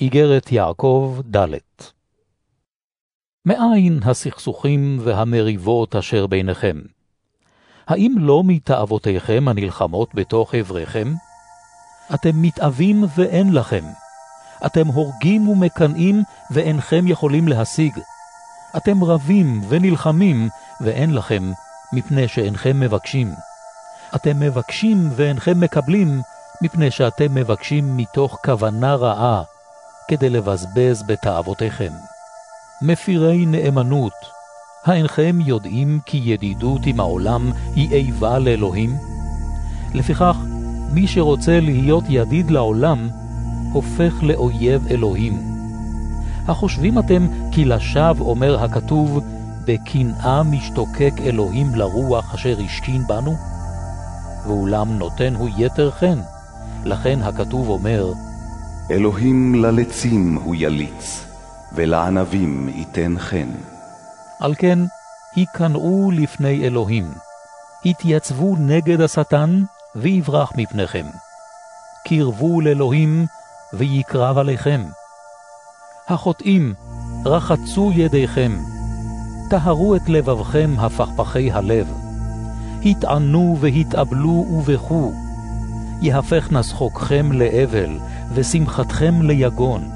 איגרת יעקב ד' מאין הסכסוכים והמריבות אשר ביניכם? האם לא מתאוותיכם הנלחמות בתוך אבריכם? אתם מתאווים ואין לכם. אתם הורגים ומקנאים ואינכם יכולים להשיג. אתם רבים ונלחמים ואין לכם, מפני שאינכם מבקשים. אתם מבקשים ואינכם מקבלים, מפני שאתם מבקשים מתוך כוונה רעה, כדי לבזבז בתאוותיכם. מפירי נאמנות, האינכם יודעים כי ידידות עם העולם היא איבה לאלוהים? לפיכך, מי שרוצה להיות ידיד לעולם, הופך לאויב אלוהים. החושבים אתם כי לשווא אומר הכתוב, בקנאה משתוקק אלוהים לרוח אשר השכין בנו? ואולם נותן הוא יתר חן, לכן הכתוב אומר, אלוהים ללצים הוא יליץ, ולענבים ייתן חן. על כן, היכנעו לפני אלוהים, התייצבו נגד השטן, ויברח מפניכם. קרבו לאלוהים, ויקרב עליכם. החוטאים, רחצו ידיכם, טהרו את לבבכם הפכפכי הלב. התענו והתאבלו ובכו, יהפך נסחוקכם לאבל, ושמחתכם ליגון.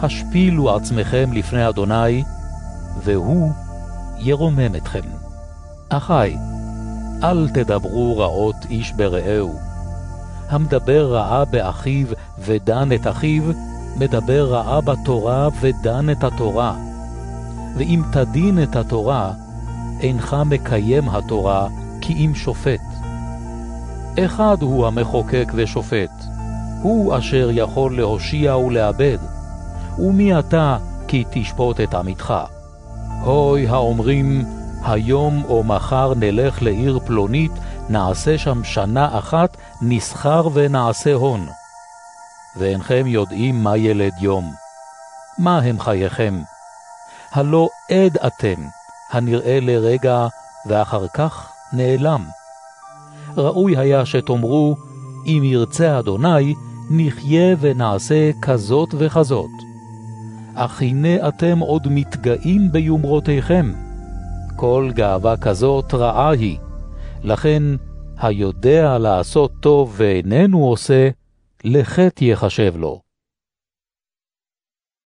השפילו עצמכם לפני אדוני, והוא ירומם אתכם. אחי, אל תדברו רעות איש ברעהו. המדבר רעה באחיו ודן את אחיו, מדבר רעה בתורה ודן את התורה. ואם תדין את התורה, אינך מקיים התורה, כי אם שופט. אחד הוא המחוקק ושופט, הוא אשר יכול להושיע ולאבד. ומי אתה כי תשפוט את עמיתך? הוי האומרים, היום או מחר נלך לעיר פלונית, נעשה שם שנה אחת, נסחר ונעשה הון. ואינכם יודעים מה ילד יום. מה הם חייכם? הלא עד אתם, הנראה לרגע, ואחר כך נעלם. ראוי היה שתאמרו, אם ירצה אדוני, נחיה ונעשה כזאת וכזאת. אך הנה אתם עוד מתגאים ביומרותיכם. כל גאווה כזאת רעה היא, לכן היודע לעשות טוב ואיננו עושה, לחטא יחשב לו.